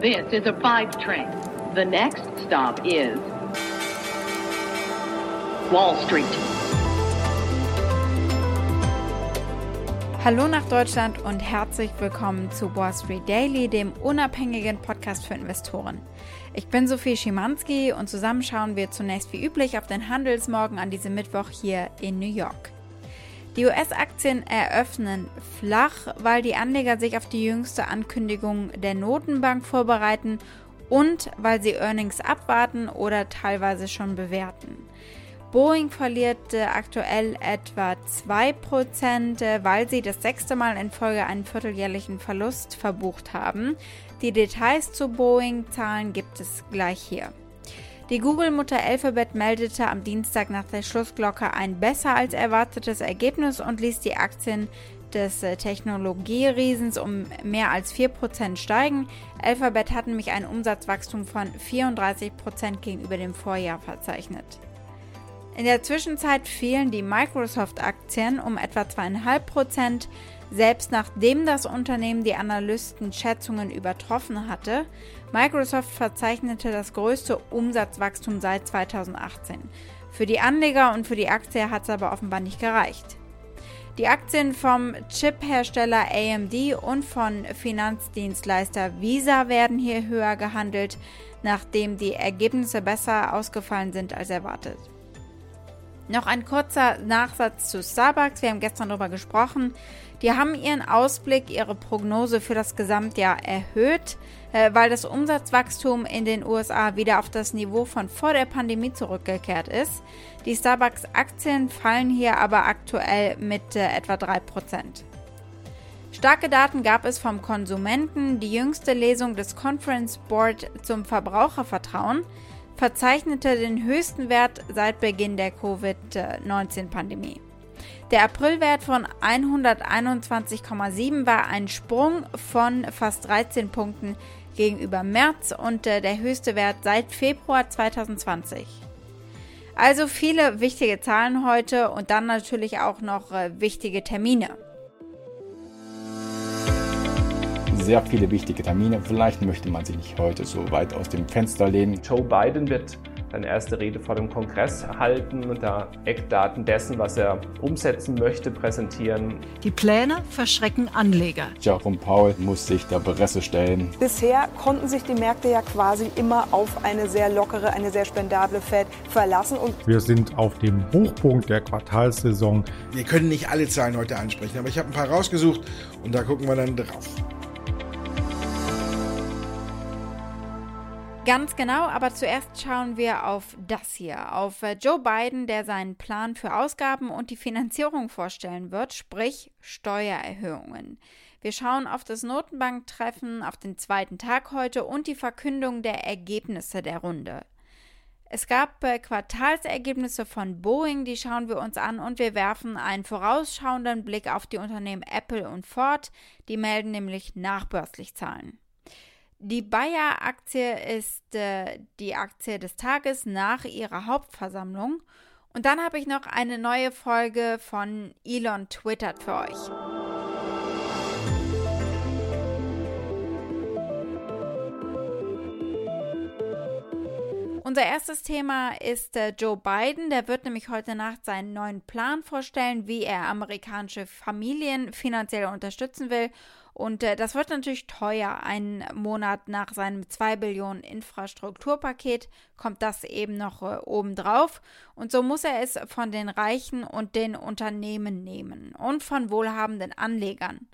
This is a five train. The next stop is Wall Street. Hallo nach Deutschland und herzlich willkommen zu Wall Street Daily, dem unabhängigen Podcast für Investoren. Ich bin Sophie Schimanski und zusammen schauen wir zunächst wie üblich auf den Handelsmorgen an diesem Mittwoch hier in New York. Die US-Aktien eröffnen flach, weil die Anleger sich auf die jüngste Ankündigung der Notenbank vorbereiten und weil sie Earnings abwarten oder teilweise schon bewerten. Boeing verliert äh, aktuell etwa 2%, äh, weil sie das sechste Mal in Folge einen vierteljährlichen Verlust verbucht haben. Die Details zu Boeing-Zahlen gibt es gleich hier. Die Google-Mutter Alphabet meldete am Dienstag nach der Schlussglocke ein besser als erwartetes Ergebnis und ließ die Aktien des äh, Technologieriesens um mehr als 4% steigen. Alphabet hat nämlich ein Umsatzwachstum von 34% gegenüber dem Vorjahr verzeichnet. In der Zwischenzeit fielen die Microsoft-Aktien um etwa 2,5%, selbst nachdem das Unternehmen die Analystenschätzungen übertroffen hatte. Microsoft verzeichnete das größte Umsatzwachstum seit 2018. Für die Anleger und für die Aktie hat es aber offenbar nicht gereicht. Die Aktien vom Chip-Hersteller AMD und von Finanzdienstleister Visa werden hier höher gehandelt, nachdem die Ergebnisse besser ausgefallen sind als erwartet. Noch ein kurzer Nachsatz zu Starbucks. Wir haben gestern darüber gesprochen. Die haben ihren Ausblick, ihre Prognose für das Gesamtjahr erhöht, äh, weil das Umsatzwachstum in den USA wieder auf das Niveau von vor der Pandemie zurückgekehrt ist. Die Starbucks-Aktien fallen hier aber aktuell mit äh, etwa 3%. Starke Daten gab es vom Konsumenten. Die jüngste Lesung des Conference Board zum Verbrauchervertrauen verzeichnete den höchsten Wert seit Beginn der Covid-19-Pandemie. Der Aprilwert von 121,7 war ein Sprung von fast 13 Punkten gegenüber März und äh, der höchste Wert seit Februar 2020. Also viele wichtige Zahlen heute und dann natürlich auch noch äh, wichtige Termine. Sehr viele wichtige Termine. Vielleicht möchte man sich nicht heute so weit aus dem Fenster lehnen. Joe Biden wird seine erste Rede vor dem Kongress halten und da Eckdaten dessen, was er umsetzen möchte, präsentieren. Die Pläne verschrecken Anleger. Jerome Powell muss sich der Presse stellen. Bisher konnten sich die Märkte ja quasi immer auf eine sehr lockere, eine sehr spendable Fed verlassen. Und Wir sind auf dem Hochpunkt der Quartalssaison. Wir können nicht alle Zahlen heute ansprechen, aber ich habe ein paar rausgesucht und da gucken wir dann drauf. Ganz genau, aber zuerst schauen wir auf das hier, auf äh, Joe Biden, der seinen Plan für Ausgaben und die Finanzierung vorstellen wird, sprich Steuererhöhungen. Wir schauen auf das Notenbanktreffen auf den zweiten Tag heute und die Verkündung der Ergebnisse der Runde. Es gab äh, Quartalsergebnisse von Boeing, die schauen wir uns an und wir werfen einen vorausschauenden Blick auf die Unternehmen Apple und Ford, die melden nämlich nachbörslich Zahlen. Die Bayer-Aktie ist äh, die Aktie des Tages nach ihrer Hauptversammlung. Und dann habe ich noch eine neue Folge von Elon Twittert für euch. Unser erstes Thema ist äh, Joe Biden. Der wird nämlich heute Nacht seinen neuen Plan vorstellen, wie er amerikanische Familien finanziell unterstützen will. Und äh, das wird natürlich teuer. Einen Monat nach seinem 2 Billionen Infrastrukturpaket kommt das eben noch äh, obendrauf. Und so muss er es von den Reichen und den Unternehmen nehmen und von wohlhabenden Anlegern.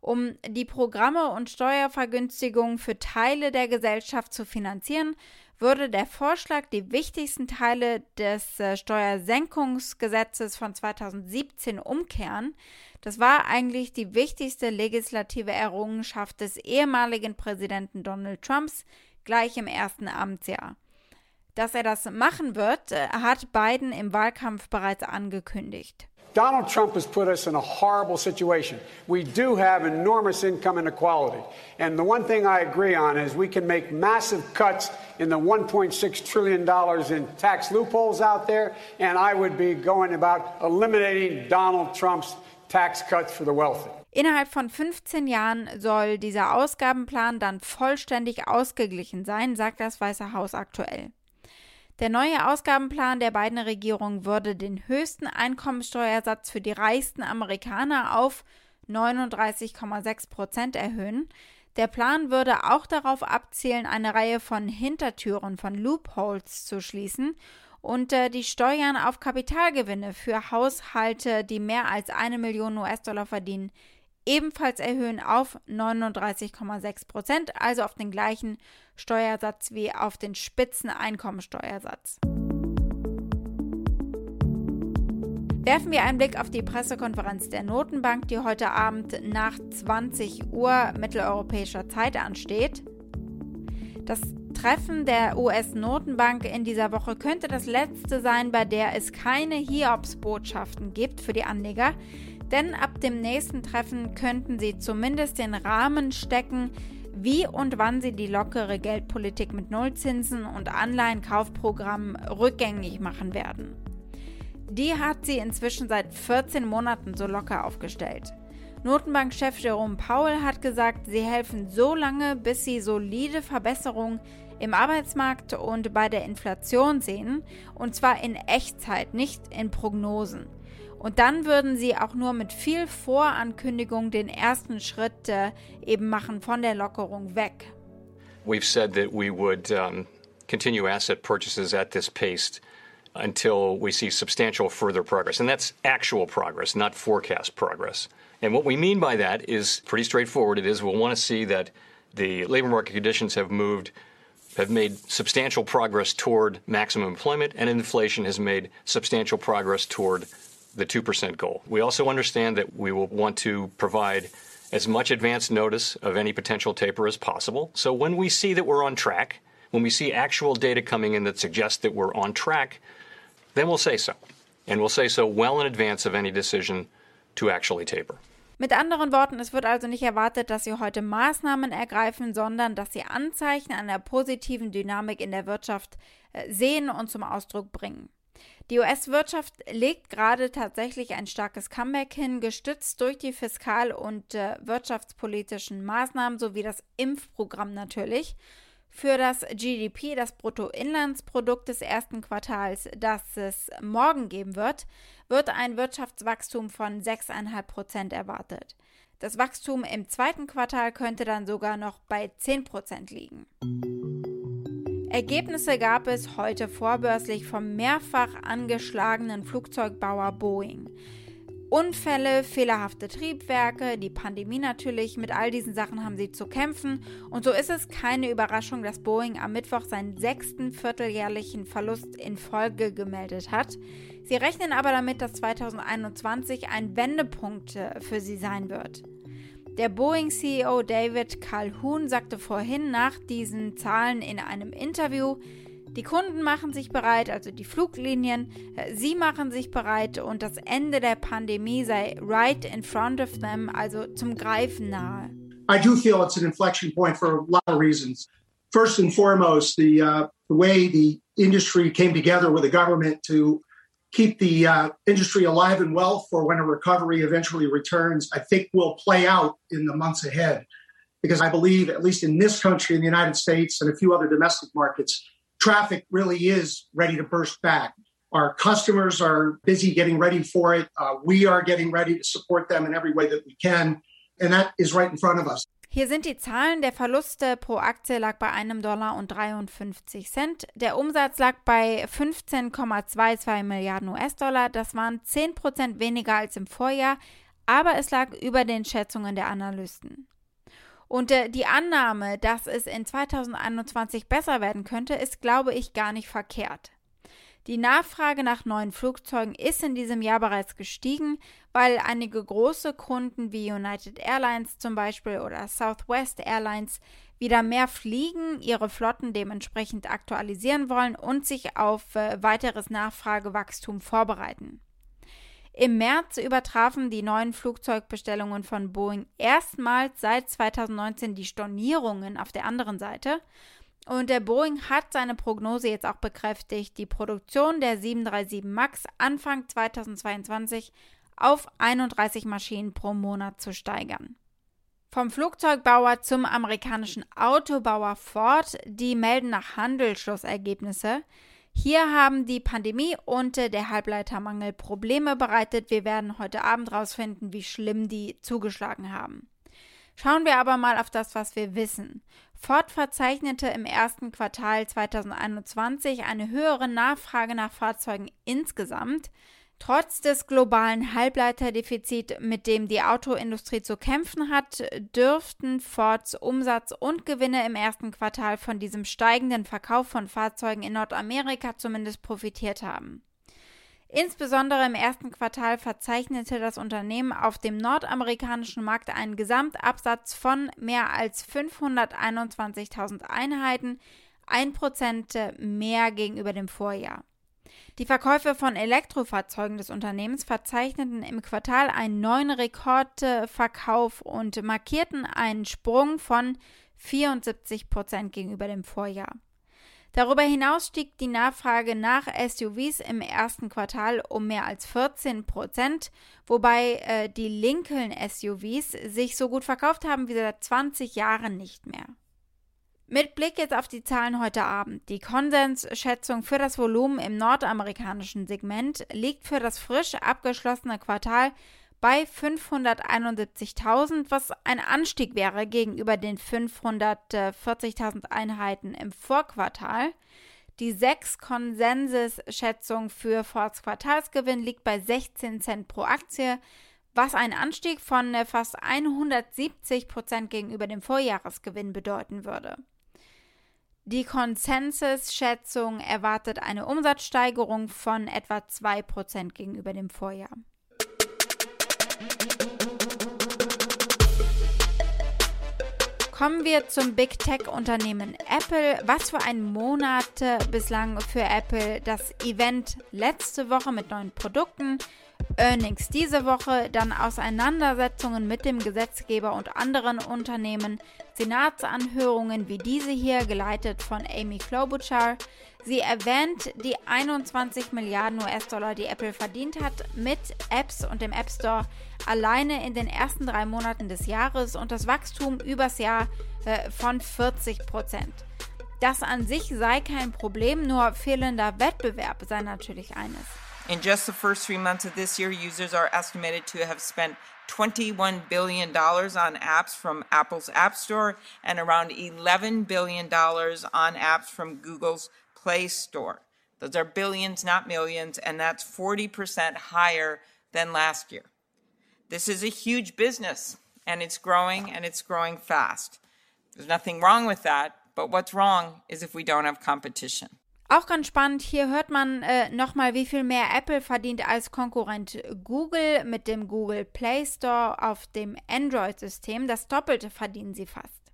Um die Programme und Steuervergünstigungen für Teile der Gesellschaft zu finanzieren, würde der Vorschlag die wichtigsten Teile des äh, Steuersenkungsgesetzes von 2017 umkehren. Das war eigentlich die wichtigste legislative Errungenschaft des ehemaligen Präsidenten Donald Trumps gleich im ersten Amtsjahr. Dass er das machen wird, äh, hat Biden im Wahlkampf bereits angekündigt. Donald Trump has put us in a horrible situation. We do have enormous income inequality. And the one thing I agree on is we can make massive cuts in the $1.6 trillion in tax loopholes out there. And I would be going about eliminating Donald Trump's tax cuts for the wealthy. Innerhalb von 15 Jahren soll dieser Ausgabenplan dann vollständig ausgeglichen sein, sagt das Weiße Haus aktuell. Der neue Ausgabenplan der beiden Regierungen würde den höchsten Einkommensteuersatz für die reichsten Amerikaner auf 39,6 Prozent erhöhen. Der Plan würde auch darauf abzielen, eine Reihe von Hintertüren, von Loopholes zu schließen und äh, die Steuern auf Kapitalgewinne für Haushalte, die mehr als eine Million US-Dollar verdienen, ebenfalls erhöhen auf 39,6 Prozent, also auf den gleichen Steuersatz wie auf den Spitzeneinkommensteuersatz. Werfen wir einen Blick auf die Pressekonferenz der Notenbank, die heute Abend nach 20 Uhr mitteleuropäischer Zeit ansteht. Das Treffen der US-Notenbank in dieser Woche könnte das letzte sein, bei der es keine Hiobsbotschaften gibt für die Anleger, denn ab dem nächsten Treffen könnten sie zumindest den Rahmen stecken, wie und wann sie die lockere Geldpolitik mit Nullzinsen und Anleihenkaufprogrammen rückgängig machen werden. Die hat sie inzwischen seit 14 Monaten so locker aufgestellt. Notenbankchef Jerome Powell hat gesagt, sie helfen so lange, bis sie solide Verbesserungen im Arbeitsmarkt und bei der Inflation sehen, und zwar in Echtzeit, nicht in Prognosen. Und dann würden sie auch nur mit viel Vorankündigung den ersten Schritt äh, eben machen von der Lockerung weg. We've said that we would um, continue asset purchases at this pace until we see substantial further progress. And that's actual progress, not forecast progress. And what we mean by that is pretty straightforward. It is we'll want to see that the labor market conditions have moved have made substantial progress toward maximum employment, and inflation has made substantial progress toward the 2% goal. We also understand that we will want to provide as much advance notice of any potential taper as possible. So when we see that we're on track, when we see actual data coming in that suggests that we're on track, then we'll say so. And we'll say so well in advance of any decision to actually taper. Mit anderen Worten, es wird also nicht erwartet, dass sie heute Maßnahmen ergreifen, sondern dass sie Anzeichen einer positiven Dynamik in der Wirtschaft äh, sehen und zum Ausdruck bringen. Die US-Wirtschaft legt gerade tatsächlich ein starkes Comeback hin, gestützt durch die fiskal- und äh, wirtschaftspolitischen Maßnahmen sowie das Impfprogramm natürlich. Für das GDP, das Bruttoinlandsprodukt des ersten Quartals, das es morgen geben wird, wird ein Wirtschaftswachstum von 6,5 Prozent erwartet. Das Wachstum im zweiten Quartal könnte dann sogar noch bei 10 Prozent liegen. Ergebnisse gab es heute vorbörslich vom mehrfach angeschlagenen Flugzeugbauer Boeing. Unfälle, fehlerhafte Triebwerke, die Pandemie natürlich, mit all diesen Sachen haben sie zu kämpfen. Und so ist es keine Überraschung, dass Boeing am Mittwoch seinen sechsten vierteljährlichen Verlust in Folge gemeldet hat. Sie rechnen aber damit, dass 2021 ein Wendepunkt äh, für sie sein wird. Der Boeing-CEO David Calhoun sagte vorhin nach diesen Zahlen in einem Interview, die Kunden machen sich bereit, also die Fluglinien, äh, sie machen sich bereit und das Ende der Pandemie sei right in front of them, also zum Greifen nahe. I do feel it's an inflection point for a lot of reasons. First and foremost, the, uh, the way the industry came together with the government to keep the uh, industry alive and well for when a recovery eventually returns, I think will play out in the months ahead. Because I believe, at least in this country, in the United States, and a few other domestic markets, traffic really is ready to burst back. Our customers are busy getting ready for it. Uh, we are getting ready to support them in every way that we can. And that is right in front of us. Hier sind die Zahlen. Der Verluste pro Aktie lag bei einem Dollar und 53 Cent. Der Umsatz lag bei 15,22 Milliarden US-Dollar. Das waren 10 Prozent weniger als im Vorjahr, aber es lag über den Schätzungen der Analysten. Und äh, die Annahme, dass es in 2021 besser werden könnte, ist, glaube ich, gar nicht verkehrt. Die Nachfrage nach neuen Flugzeugen ist in diesem Jahr bereits gestiegen, weil einige große Kunden wie United Airlines zum Beispiel oder Southwest Airlines wieder mehr fliegen, ihre Flotten dementsprechend aktualisieren wollen und sich auf äh, weiteres Nachfragewachstum vorbereiten. Im März übertrafen die neuen Flugzeugbestellungen von Boeing erstmals seit 2019 die Stornierungen auf der anderen Seite. Und der Boeing hat seine Prognose jetzt auch bekräftigt, die Produktion der 737 MAX Anfang 2022 auf 31 Maschinen pro Monat zu steigern. Vom Flugzeugbauer zum amerikanischen Autobauer Ford, die melden nach Handelsschlussergebnisse. Hier haben die Pandemie und der Halbleitermangel Probleme bereitet. Wir werden heute Abend herausfinden, wie schlimm die zugeschlagen haben. Schauen wir aber mal auf das, was wir wissen. Ford verzeichnete im ersten Quartal 2021 eine höhere Nachfrage nach Fahrzeugen insgesamt. Trotz des globalen Halbleiterdefizits, mit dem die Autoindustrie zu kämpfen hat, dürften Fords Umsatz und Gewinne im ersten Quartal von diesem steigenden Verkauf von Fahrzeugen in Nordamerika zumindest profitiert haben. Insbesondere im ersten Quartal verzeichnete das Unternehmen auf dem nordamerikanischen Markt einen Gesamtabsatz von mehr als 521.000 Einheiten, 1% mehr gegenüber dem Vorjahr. Die Verkäufe von Elektrofahrzeugen des Unternehmens verzeichneten im Quartal einen neuen Rekordverkauf und markierten einen Sprung von 74% gegenüber dem Vorjahr. Darüber hinaus stieg die Nachfrage nach SUVs im ersten Quartal um mehr als 14 Prozent, wobei äh, die Lincoln SUVs sich so gut verkauft haben wie seit 20 Jahren nicht mehr. Mit Blick jetzt auf die Zahlen heute Abend. Die Konsensschätzung für das Volumen im nordamerikanischen Segment liegt für das frisch abgeschlossene Quartal bei 571.000, was ein Anstieg wäre gegenüber den 540.000 Einheiten im Vorquartal. Die 6 Konsensusschätzung für Fords Quartalsgewinn liegt bei 16 Cent pro Aktie, was ein Anstieg von fast 170 Prozent gegenüber dem Vorjahresgewinn bedeuten würde. Die Konsensusschätzung erwartet eine Umsatzsteigerung von etwa 2 Prozent gegenüber dem Vorjahr. Kommen wir zum Big Tech-Unternehmen Apple. Was für ein Monat bislang für Apple. Das Event letzte Woche mit neuen Produkten, Earnings diese Woche, dann Auseinandersetzungen mit dem Gesetzgeber und anderen Unternehmen, Senatsanhörungen wie diese hier, geleitet von Amy Klobuchar. Sie erwähnt die 21 Milliarden US-Dollar, die Apple verdient hat mit Apps und dem App Store alleine in den ersten drei Monaten des Jahres und das Wachstum übers Jahr äh, von 40 Prozent. Das an sich sei kein Problem, nur fehlender Wettbewerb sei natürlich eines. In just the first three months of this year, users are estimated to have spent $21 billion on apps from Apple's App Store and around $11 billion on apps from Google's Play Store. Those are billions, not millions, and that's 40% higher than last year. This is a huge business, and it's growing, and it's growing fast. There's nothing wrong with that, but what's wrong is if we don't have competition. Auch ganz spannend, hier hört man äh, nochmal, wie viel mehr Apple verdient als Konkurrent Google mit dem Google Play Store auf dem Android-System. Das Doppelte verdienen sie fast.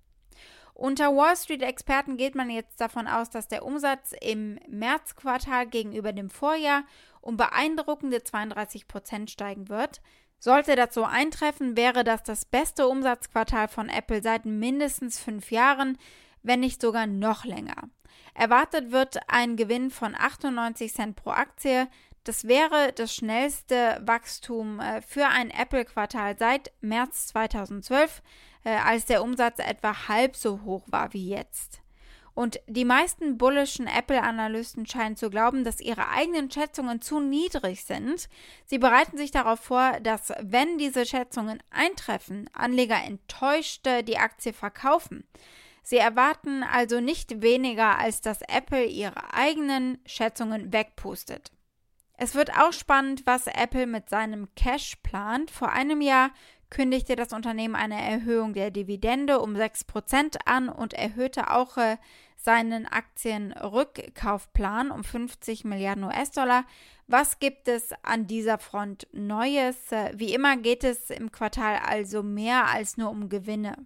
Unter Wall Street-Experten geht man jetzt davon aus, dass der Umsatz im Märzquartal gegenüber dem Vorjahr um beeindruckende 32 Prozent steigen wird. Sollte das so eintreffen, wäre das das beste Umsatzquartal von Apple seit mindestens fünf Jahren, wenn nicht sogar noch länger. Erwartet wird ein Gewinn von 98 Cent pro Aktie. Das wäre das schnellste Wachstum äh, für ein Apple-Quartal seit März 2012, äh, als der Umsatz etwa halb so hoch war wie jetzt. Und die meisten bullischen Apple-Analysten scheinen zu glauben, dass ihre eigenen Schätzungen zu niedrig sind. Sie bereiten sich darauf vor, dass, wenn diese Schätzungen eintreffen, Anleger enttäuschte die Aktie verkaufen. Sie erwarten also nicht weniger, als dass Apple ihre eigenen Schätzungen wegpustet. Es wird auch spannend, was Apple mit seinem Cash plant. Vor einem Jahr kündigte das Unternehmen eine Erhöhung der Dividende um 6% an und erhöhte auch äh, seinen Aktienrückkaufplan um 50 Milliarden US-Dollar. Was gibt es an dieser Front Neues? Äh, wie immer geht es im Quartal also mehr als nur um Gewinne.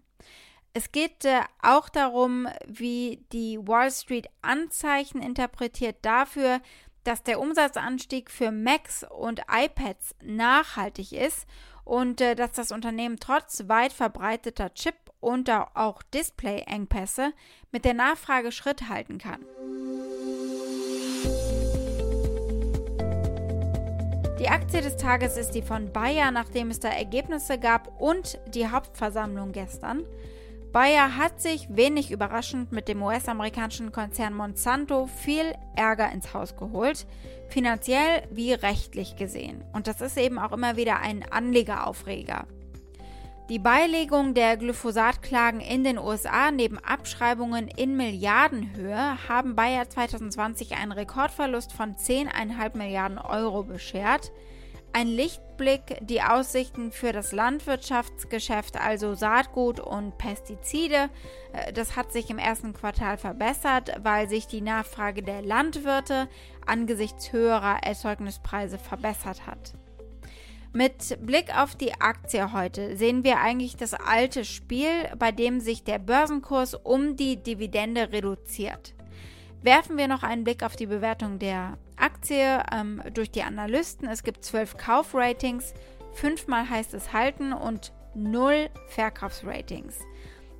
Es geht äh, auch darum, wie die Wall Street Anzeichen interpretiert dafür, dass der Umsatzanstieg für Macs und iPads nachhaltig ist und äh, dass das Unternehmen trotz weit verbreiteter Chip- und auch Display-Engpässe mit der Nachfrage Schritt halten kann. Die Aktie des Tages ist die von Bayer, nachdem es da Ergebnisse gab und die Hauptversammlung gestern. Bayer hat sich wenig überraschend mit dem US-amerikanischen Konzern Monsanto viel Ärger ins Haus geholt, finanziell wie rechtlich gesehen. Und das ist eben auch immer wieder ein Anlegeraufreger. Die Beilegung der Glyphosat-Klagen in den USA neben Abschreibungen in Milliardenhöhe haben Bayer 2020 einen Rekordverlust von 10,5 Milliarden Euro beschert. Ein Lichtblick, die Aussichten für das Landwirtschaftsgeschäft, also Saatgut und Pestizide, äh, das hat sich im ersten Quartal verbessert, weil sich die Nachfrage der Landwirte angesichts höherer Erzeugnispreise verbessert hat. Mit Blick auf die Aktie heute sehen wir eigentlich das alte Spiel, bei dem sich der Börsenkurs um die Dividende reduziert. Werfen wir noch einen Blick auf die Bewertung der Aktie ähm, durch die Analysten. Es gibt zwölf Kaufratings, fünfmal heißt es halten und null Verkaufsratings.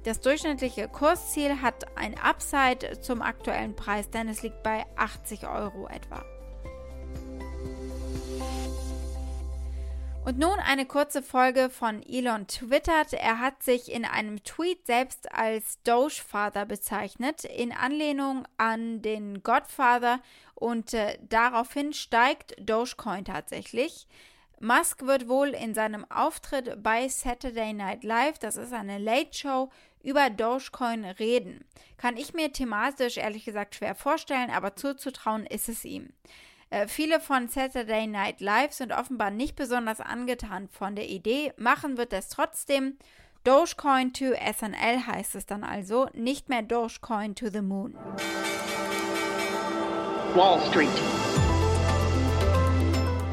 Das durchschnittliche Kursziel hat ein Upside zum aktuellen Preis, denn es liegt bei 80 Euro etwa. Und nun eine kurze Folge von Elon twittert. Er hat sich in einem Tweet selbst als Dogefather bezeichnet, in Anlehnung an den Godfather und äh, daraufhin steigt Dogecoin tatsächlich. Musk wird wohl in seinem Auftritt bei Saturday Night Live, das ist eine Late Show, über Dogecoin reden. Kann ich mir thematisch ehrlich gesagt schwer vorstellen, aber zuzutrauen ist es ihm. Äh, viele von Saturday Night Live sind offenbar nicht besonders angetan von der Idee. Machen wird es trotzdem. Dogecoin to SNL heißt es dann also, nicht mehr Dogecoin to the Moon. Wall Street.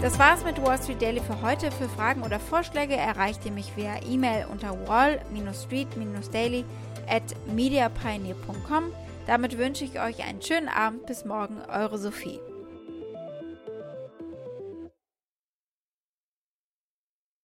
Das war's mit Wall Street Daily für heute. Für Fragen oder Vorschläge erreicht ihr mich via E-Mail unter wall-street-daily at mediapioneer.com. Damit wünsche ich euch einen schönen Abend. Bis morgen, eure Sophie.